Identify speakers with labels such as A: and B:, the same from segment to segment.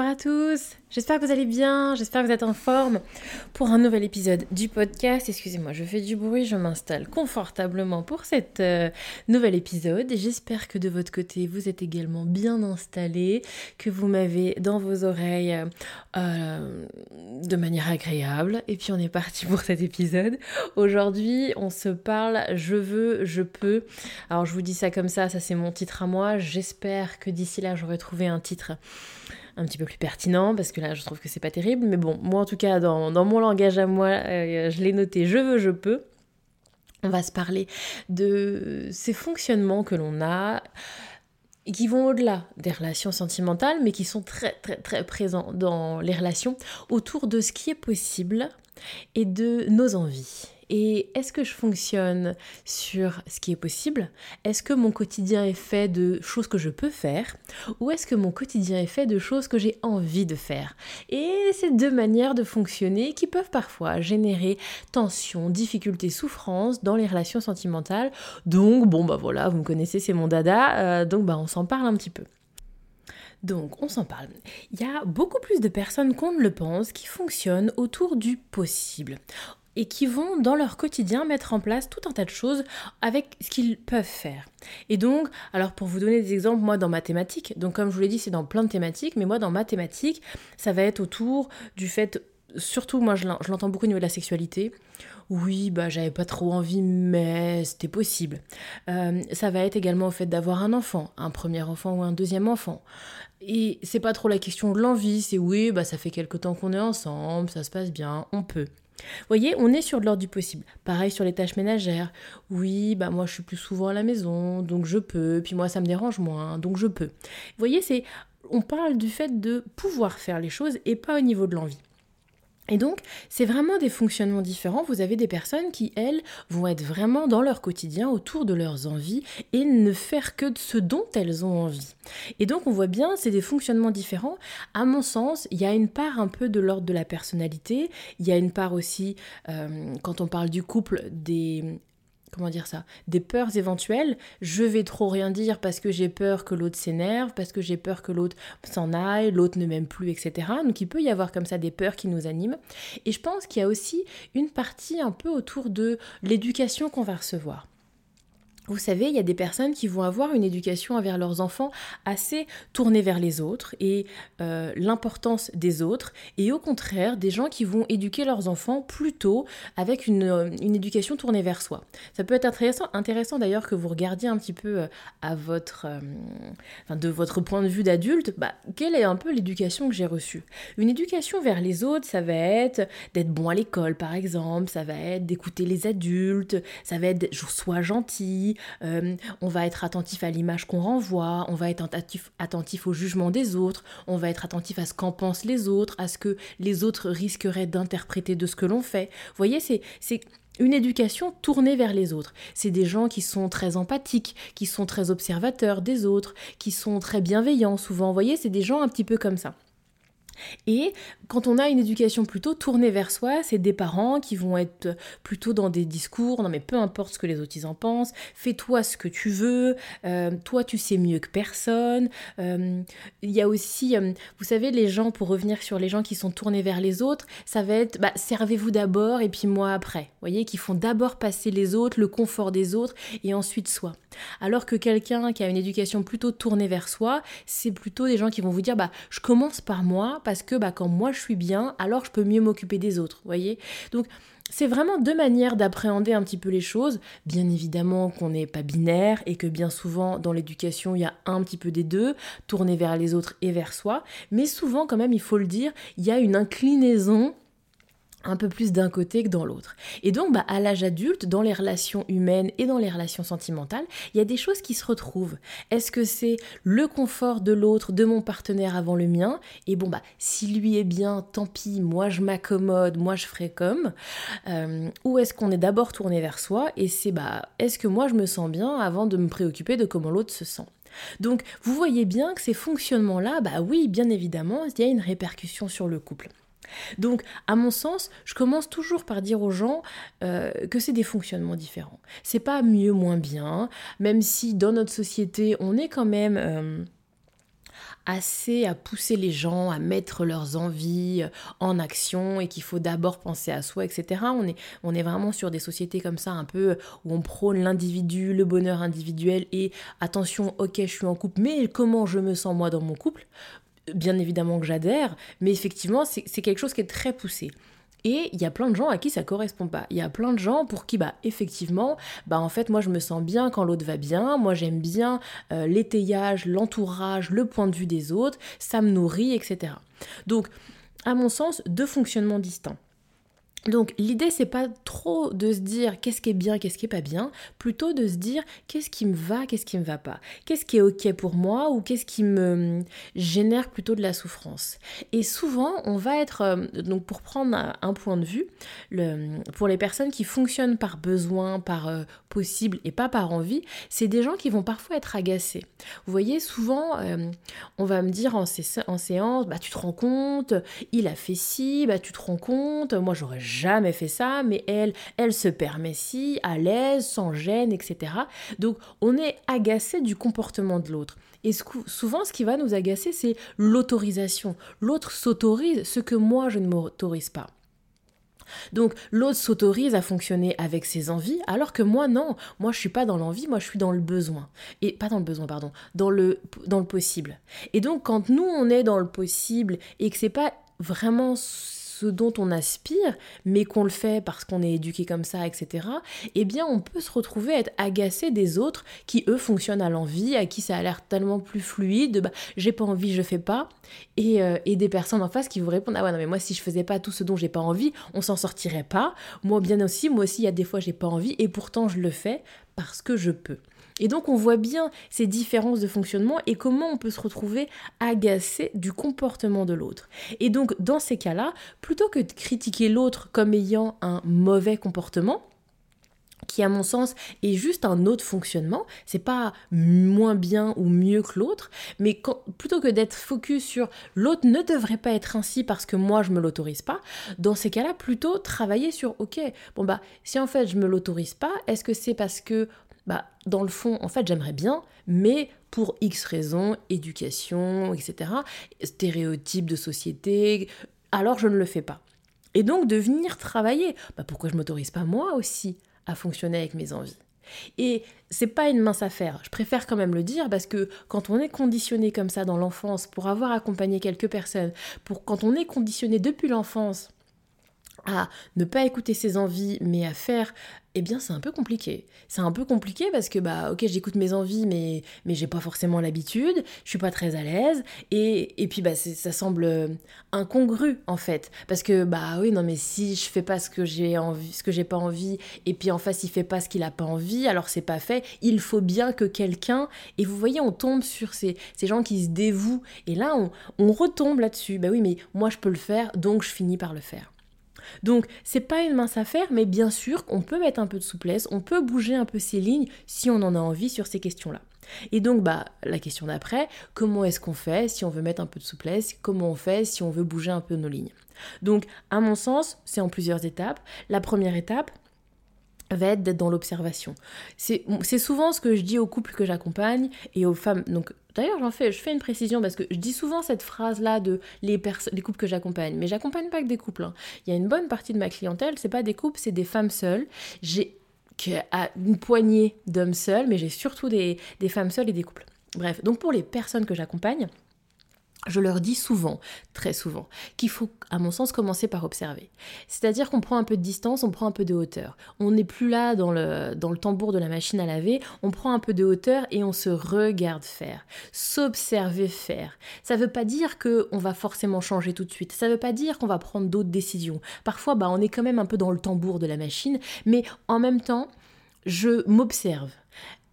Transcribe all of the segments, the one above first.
A: Bonjour à tous, j'espère que vous allez bien, j'espère que vous êtes en forme pour un nouvel épisode du podcast. Excusez-moi, je fais du bruit, je m'installe confortablement pour cet euh, nouvel épisode. J'espère que de votre côté, vous êtes également bien installé, que vous m'avez dans vos oreilles euh, de manière agréable. Et puis on est parti pour cet épisode. Aujourd'hui, on se parle je veux, je peux. Alors je vous dis ça comme ça, ça c'est mon titre à moi. J'espère que d'ici là, j'aurai trouvé un titre un petit peu plus pertinent parce que là je trouve que c'est pas terrible. Mais bon moi en tout cas dans, mon langage à moi euh, je l'ai noté je veux je peux. On va se parler de ces fonctionnements que l'on a qui vont au-delà des relations sentimentales mais qui sont très très très présents dans les relations autour de ce qui est possible et de nos envies et est-ce que je fonctionne sur ce qui est possible? Est-ce que mon quotidien est fait de choses que je peux faire? Ou est-ce que mon quotidien est fait de choses que j'ai envie de faire? Et ces deux manières de fonctionner qui peuvent parfois générer tension, difficultés, souffrance dans les relations sentimentales. Donc bon bah voilà, vous me connaissez, c'est mon dada, euh, donc bah on s'en parle un petit peu. Donc, on s'en parle. Il y a beaucoup plus de personnes qu'on ne le pense qui fonctionnent autour du possible et qui vont dans leur quotidien mettre en place tout un tas de choses avec ce qu'ils peuvent faire. Et donc, alors pour vous donner des exemples, moi dans mathématiques, donc comme je vous l'ai dit, c'est dans plein de thématiques, mais moi dans mathématiques, ça va être autour du fait, surtout moi je l'entends beaucoup au niveau de la sexualité. Oui, bah j'avais pas trop envie, mais c'était possible. Euh, ça va être également au fait d'avoir un enfant, un premier enfant ou un deuxième enfant. Et c'est pas trop la question de l'envie, c'est oui, bah ça fait quelque temps qu'on est ensemble, ça se passe bien, on peut. Vous voyez, on est sur l'ordre du possible. Pareil sur les tâches ménagères. Oui, bah moi je suis plus souvent à la maison, donc je peux. Puis moi ça me dérange moins, donc je peux. Vous voyez, c'est on parle du fait de pouvoir faire les choses et pas au niveau de l'envie. Et donc, c'est vraiment des fonctionnements différents. Vous avez des personnes qui, elles, vont être vraiment dans leur quotidien autour de leurs envies et ne faire que ce dont elles ont envie. Et donc, on voit bien, c'est des fonctionnements différents. À mon sens, il y a une part un peu de l'ordre de la personnalité. Il y a une part aussi, euh, quand on parle du couple, des, comment dire ça, des peurs éventuelles. Je vais trop rien dire parce que j'ai peur que l'autre s'énerve, parce que j'ai peur que l'autre s'en aille, l'autre ne m'aime plus, etc. Donc il peut y avoir comme ça des peurs qui nous animent. Et je pense qu'il y a aussi une partie un peu autour de l'éducation qu'on va recevoir. Vous savez, il y a des personnes qui vont avoir une éducation envers leurs enfants assez tournée vers les autres et euh, l'importance des autres, et au contraire, des gens qui vont éduquer leurs enfants plutôt avec une, euh, éducation tournée vers soi. Ça peut être intéressant, intéressant d'ailleurs que vous regardiez un petit peu euh, à votre, de votre point de vue d'adulte, bah, quelle est un peu l'éducation que j'ai reçue? Une éducation vers les autres, ça va être d'être bon à l'école par exemple, ça va être d'écouter les adultes, ça va être sois gentil, euh, on va être attentif à l'image qu'on renvoie, on va être attentif, attentif au jugement des autres, on va être attentif à ce qu'en pensent les autres, à ce que les autres risqueraient d'interpréter de ce que l'on fait. Vous voyez, c'est une éducation tournée vers les autres. C'est des gens qui sont très empathiques, qui sont très observateurs des autres, qui sont très bienveillants souvent. Vous voyez, c'est des gens un petit peu comme ça. Et quand on a une éducation plutôt tournée vers soi, c'est des parents qui vont être plutôt dans des discours, non mais peu importe ce que les autres en pensent, fais-toi ce que tu veux, euh, toi tu sais mieux que personne. Euh, il y a aussi, euh, vous savez, les gens, pour revenir sur les gens qui sont tournés vers les autres, ça va être, bah, servez-vous d'abord et puis moi après. Vous voyez, qui font d'abord passer les autres, le confort des autres et ensuite soi. Alors que quelqu'un qui a une éducation plutôt tournée vers soi, c'est plutôt des gens qui vont vous dire, bah, je commence par moi, parce que bah, quand moi je suis bien, alors je peux mieux m'occuper des autres, voyez? Donc c'est vraiment deux manières d'appréhender un petit peu les choses. Bien évidemment qu'on n'est pas binaire et que bien souvent dans l'éducation il y a un petit peu des deux, tourner vers les autres et vers soi. Mais souvent quand même, il faut le dire, il y a une inclinaison un peu plus d'un côté que dans l'autre. Et donc, bah, à l'âge adulte, dans les relations humaines et dans les relations sentimentales, il y a des choses qui se retrouvent. Est-ce que c'est le confort de l'autre, de mon partenaire avant le mien? Et bon, bah, si lui est bien, tant pis, moi je m'accommode, moi je ferai comme. Euh, ou est-ce qu'on est, d'abord tourné vers soi et c'est, bah, est-ce que moi je me sens bien avant de me préoccuper de comment l'autre se sent? Donc, vous voyez bien que ces fonctionnements-là, bah oui, bien évidemment, il y a une répercussion sur le couple. Donc, à mon sens, je commence toujours par dire aux gens euh, que c'est des fonctionnements différents. C'est pas mieux, moins bien, même si dans notre société, on est quand même. Euh, assez à pousser les gens à mettre leurs envies euh, en action et qu'il faut d'abord penser à soi, etc. On est, on est vraiment sur des sociétés comme ça, un peu où on prône l'individu, le bonheur individuel et attention, ok, je suis en couple, mais comment je me sens moi dans mon couple? Bien évidemment que j'adhère, mais effectivement, c'est quelque chose qui est très poussé. Et il y a plein de gens à qui ça correspond pas. Il y a plein de gens pour qui, bah, effectivement, bah, en fait, moi, je me sens bien quand l'autre va bien. Moi, j'aime bien euh, l'étayage, l'entourage, le point de vue des autres. Ça me nourrit, etc. Donc, à mon sens, deux fonctionnements distincts. Donc l'idée c'est pas trop de se dire qu'est-ce qui est bien, qu'est-ce qui est pas bien, plutôt de se dire qu'est-ce qui me va, qu'est-ce qui me va pas, qu'est-ce qui est ok pour moi ou qu'est-ce qui me génère plutôt de la souffrance. Et souvent on va être euh, donc pour prendre un point de vue, le, pour les personnes qui fonctionnent par besoin, par euh, possible et pas par envie, c'est des gens qui vont parfois être agacés. Vous voyez souvent on va me dire en, en séance bah tu te rends compte, il a fait ci, bah tu te rends compte, moi j'aurais jamais fait ça, mais elle, elle se permet si, à l'aise, sans gêne, etc. Donc on est agacé du comportement de l'autre. Et souvent, ce qui va nous agacer, c'est l'autorisation. L'autre s'autorise ce que moi, je ne m'autorise pas. Donc l'autre s'autorise à fonctionner avec ses envies, alors que moi non, moi je suis pas dans l'envie, moi je suis dans le besoin. Et pas dans le besoin, pardon, dans le, dans le possible. Et donc quand nous on est dans le possible et que c'est pas vraiment ce dont on aspire, mais qu'on le fait parce qu'on est éduqué comme ça, etc., eh bien on peut se retrouver à être agacé des autres qui, eux, fonctionnent à l'envie, à qui ça a l'air tellement plus fluide, bah, j'ai pas envie, je fais pas, et, euh, et, des personnes en face qui vous répondent, ah ouais, non, mais moi, si je faisais pas tout ce dont j'ai pas envie, on s'en sortirait pas. Moi, bien aussi, moi aussi, il y a des fois, j'ai pas envie, et pourtant, je le fais parce que je peux. Et donc on voit bien ces différences de fonctionnement et comment on peut se retrouver agacé du comportement de l'autre. Et donc dans ces cas-là, plutôt que de critiquer l'autre comme ayant un mauvais comportement, qui à mon sens est juste un autre fonctionnement, c'est pas moins bien ou mieux que l'autre, mais plutôt que d'être focus sur l'autre ne devrait pas être ainsi parce que moi je me l'autorise pas, dans ces cas-là plutôt travailler sur ok, bon bah si en fait je me l'autorise pas, est-ce que c'est parce que bah, dans le fond, en fait, j'aimerais bien, mais pour X raisons, éducation, etc., stéréotypes de société, alors je ne le fais pas. Et donc de venir travailler, bah, pourquoi je m'autorise pas moi aussi à fonctionner avec mes envies? Et c'est pas une mince affaire. Je préfère quand même le dire parce que quand on est conditionné comme ça dans l'enfance pour avoir accompagné quelques personnes, pour quand on est conditionné depuis l'enfance à ne pas écouter ses envies mais à faire eh bien c'est un peu compliqué. C'est un peu compliqué parce que bah ok j'écoute mes envies mais mais j'ai pas forcément l'habitude, je suis pas très à l'aise et, et puis bah ça semble euh, incongru en fait parce que bah oui non mais si je fais pas ce que j'ai envie ce que j'ai pas envie et puis en face il fait pas ce qu'il a pas envie alors c'est pas fait, il faut bien que quelqu'un et vous voyez on tombe sur ces, ces gens qui se dévouent et là on, on retombe là-dessus. Bah oui mais moi je peux le faire donc je finis par le faire. Donc, c'est pas une mince affaire, mais bien sûr qu'on peut mettre un peu de souplesse, on peut bouger un peu ses lignes si on en a envie sur ces questions-là. Et donc, bah, la question d'après, comment est-ce qu'on fait si on veut mettre un peu de souplesse? Comment on fait si on veut bouger un peu nos lignes? Donc, à mon sens, c'est en plusieurs étapes. La première étape, va être d'être dans l'observation. C'est souvent ce que je dis aux couples que j'accompagne et aux femmes. Donc D'ailleurs, j'en fais, je fais une précision parce que je dis souvent cette phrase-là de les, les couples que j'accompagne, mais j'accompagne pas que des couples. Hein. Il y a une bonne partie de ma clientèle, c'est pas des couples, c'est des femmes seules. J'ai une poignée d'hommes seuls, mais j'ai surtout des, des femmes seules et des couples. Bref, donc pour les personnes que j'accompagne, je leur dis souvent, très souvent, qu'il faut, à mon sens, commencer par observer. C'est-à-dire qu'on prend un peu de distance, on prend un peu de hauteur. On n'est plus là dans le, dans le tambour de la machine à laver, on prend un peu de hauteur et on se regarde faire. S'observer faire. Ça ne veut pas dire qu'on va forcément changer tout de suite. Ça ne veut pas dire qu'on va prendre d'autres décisions. Parfois, bah, on est quand même un peu dans le tambour de la machine, mais en même temps, je m'observe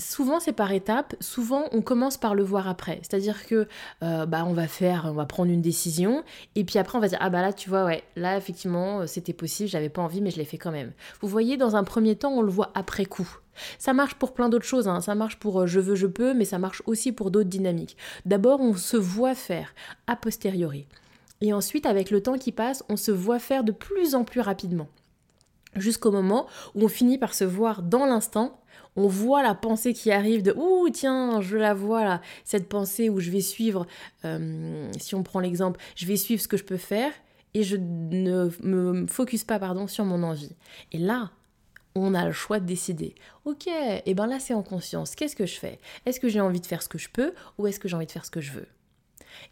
A: souvent c'est par étapes, souvent on commence par le voir après. C'est-à-dire que euh, bah on va faire, on va prendre une décision et puis après on va dire ah bah là tu vois ouais, là effectivement euh, c'était possible, j'avais pas envie mais je l'ai fait quand même. Vous voyez dans un premier temps on le voit après coup. Ça marche pour plein d'autres choses, hein. ça marche pour euh, je veux, je peux, mais ça marche aussi pour d'autres dynamiques. D'abord on se voit faire a posteriori. Et ensuite avec le temps qui passe on se voit faire de plus en plus rapidement jusqu'au moment où on finit par se voir dans l'instant on voit la pensée qui arrive de ouh tiens je la vois là cette pensée où je vais suivre euh, si on prend l'exemple je vais suivre ce que je peux faire et je ne me focus pas pardon sur mon envie et là on a le choix de décider. Ok, et eh ben là c'est en conscience. Qu'est-ce que je fais? Est-ce que j'ai envie de faire ce que je peux ou est-ce que j'ai envie de faire ce que je veux?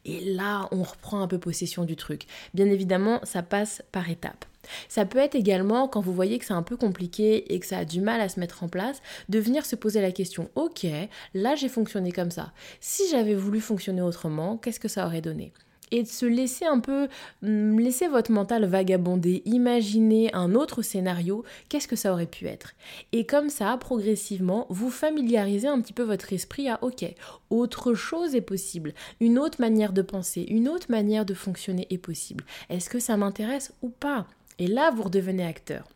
A: Et là, on reprend un peu possession du truc. Bien évidemment, ça passe par étapes. Ça peut être également, quand vous voyez que c'est un peu compliqué et que ça a du mal à se mettre en place, de venir se poser la question, ok, là j'ai fonctionné comme ça. Si j'avais voulu fonctionner autrement, qu'est-ce que ça aurait donné? Et de se laisser un peu, mm, laisser votre mental vagabonder, imaginer un autre scénario, qu'est-ce que ça aurait pu être? Et comme ça, progressivement, vous familiarisez un petit peu votre esprit à, ok, autre chose est possible, une autre manière de penser, une autre manière de fonctionner est possible. Est-ce que ça m'intéresse ou pas? Et là, vous redevenez acteur.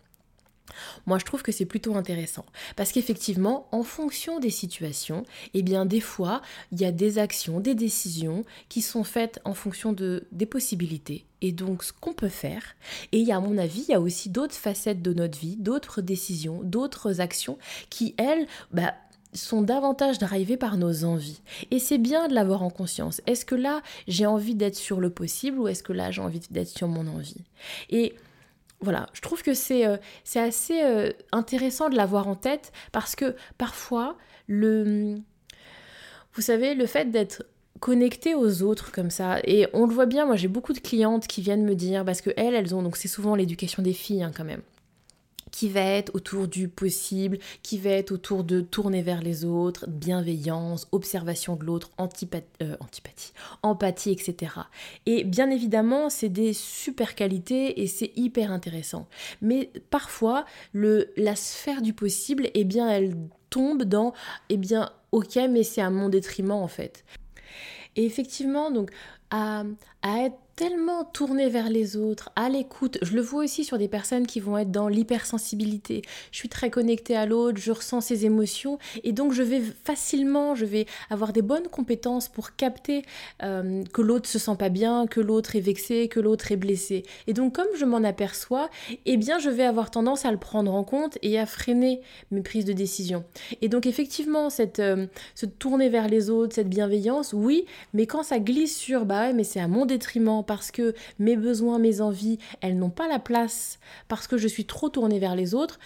A: Moi, je trouve que c'est plutôt intéressant parce qu'effectivement, en fonction des situations, eh bien, des fois, il y a des actions, des décisions qui sont faites en fonction de des possibilités et donc ce qu'on peut faire. Et à mon avis, il y a aussi d'autres facettes de notre vie, d'autres décisions, d'autres actions qui, elles, bah, sont davantage drivés par nos envies. Et c'est bien de l'avoir en conscience. Est-ce que là, j'ai envie d'être sur le possible ou est-ce que là, j'ai envie d'être sur mon envie? Et voilà, je trouve que c'est euh, assez euh, intéressant de l'avoir en tête parce que parfois, le, vous savez, le fait d'être connecté aux autres comme ça, et on le voit bien, moi j'ai beaucoup de clientes qui viennent me dire, parce que elles, elles ont, donc c'est souvent l'éducation des filles hein, quand même, qui va être autour du possible, qui va être autour de tourner vers les autres, bienveillance, observation de l'autre, euh, antipathie, empathie, etc. Et bien évidemment, c'est des super qualités et c'est hyper intéressant. Mais parfois, le, la sphère du possible, eh bien, elle tombe dans, eh bien, ok, mais c'est à mon détriment en fait. Et effectivement, donc, à, à être tellement tourné vers les autres, à l'écoute. Je le vois aussi sur des personnes qui vont être dans l'hypersensibilité. Je suis très connectée à l'autre, je ressens ses émotions et donc je vais facilement, je vais avoir des bonnes compétences pour capter euh, que l'autre se sent pas bien, que l'autre est vexé, que l'autre est blessé. Et donc comme je m'en aperçois, eh bien je vais avoir tendance à le prendre en compte et à freiner mes prises de décision. Et donc effectivement, cette, euh, se tourner vers les autres, cette bienveillance, oui, mais quand ça glisse sur, bah ouais, mais c'est à mon détriment, parce que mes besoins, mes envies, elles n'ont pas la place, parce que je suis trop tournée vers les autres,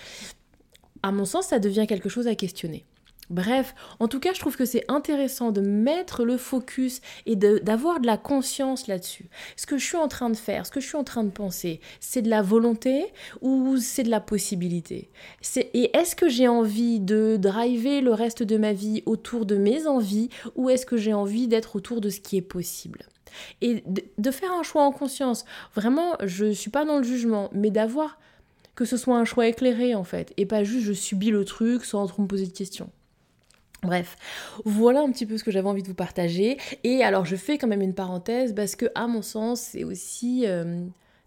A: à mon sens, ça devient quelque chose à questionner. Bref, en tout cas, je trouve que c'est intéressant de mettre le focus et d'avoir de, la conscience là-dessus. Ce que je suis en train de faire, ce que je suis en train de penser, c'est de la volonté ou c'est de la possibilité? Et est-ce que j'ai envie de driver le reste de ma vie autour de mes envies ou est-ce que j'ai envie d'être autour de ce qui est possible? Et de, faire un choix en conscience. Vraiment, je ne suis pas dans le jugement, mais d'avoir que ce soit un choix éclairé en fait, et pas juste je subis le truc sans trop me poser de questions. Bref, voilà un petit peu ce que j'avais envie de vous partager. Et alors je fais quand même une parenthèse parce que à mon sens c'est aussi euh,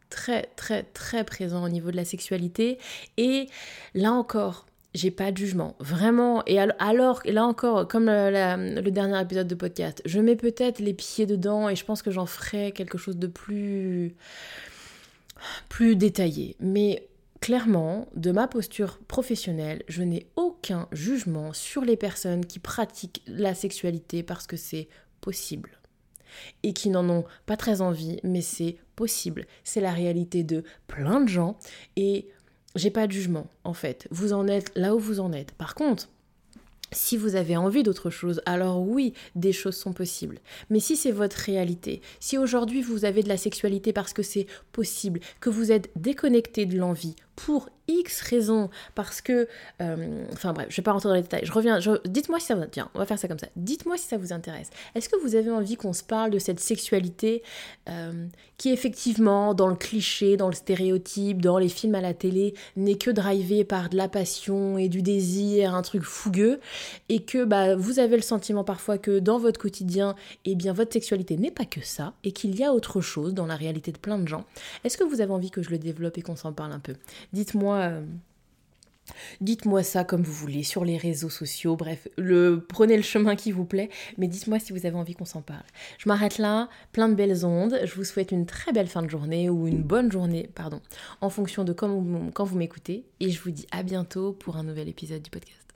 A: très très très présent au niveau de la sexualité. Et là encore, j'ai pas de jugement, vraiment. Et alors, là encore, comme le, dernier épisode de podcast, je mets peut-être les pieds dedans et je pense que j'en ferai quelque chose de plus, plus détaillé. Mais clairement, de ma posture professionnelle, je n'ai aucun jugement sur les personnes qui pratiquent la sexualité parce que c'est possible. Et qui n'en ont pas très envie, mais c'est possible. C'est la réalité de plein de gens. Et j'ai pas de jugement, en fait. Vous en êtes là où vous en êtes. Par contre, si vous avez envie d'autre chose, alors oui, des choses sont possibles. Mais si c'est votre réalité, si aujourd'hui vous avez de la sexualité parce que c'est possible, que vous êtes déconnecté de l'envie pour X raisons, parce que... euh, enfin bref, je vais pas rentrer dans les détails. Je reviens... Dites-moi si ça vous... Tiens, on va faire ça comme ça. Dites-moi si ça vous intéresse. Est-ce que vous avez envie qu'on se parle de cette sexualité euh, qui effectivement, dans le cliché, dans le stéréotype, dans les films à la télé, n'est que drivée par de la passion et du désir, un truc fougueux, et que bah, vous avez le sentiment parfois que dans votre quotidien, eh bien votre sexualité n'est pas que ça, et qu'il y a autre chose dans la réalité de plein de gens. Est-ce que vous avez envie que je le développe et qu'on s'en parle un peu? Dites-moi. euh, Dites-moi ça comme vous voulez, sur les réseaux sociaux, bref, prenez le chemin qui vous plaît, mais dites-moi si vous avez envie qu'on s'en parle. Je m'arrête là, plein de belles ondes, je vous souhaite une très belle fin de journée, ou une bonne journée, pardon, en fonction de quand vous m'écoutez, et je vous dis à bientôt pour un nouvel épisode du podcast.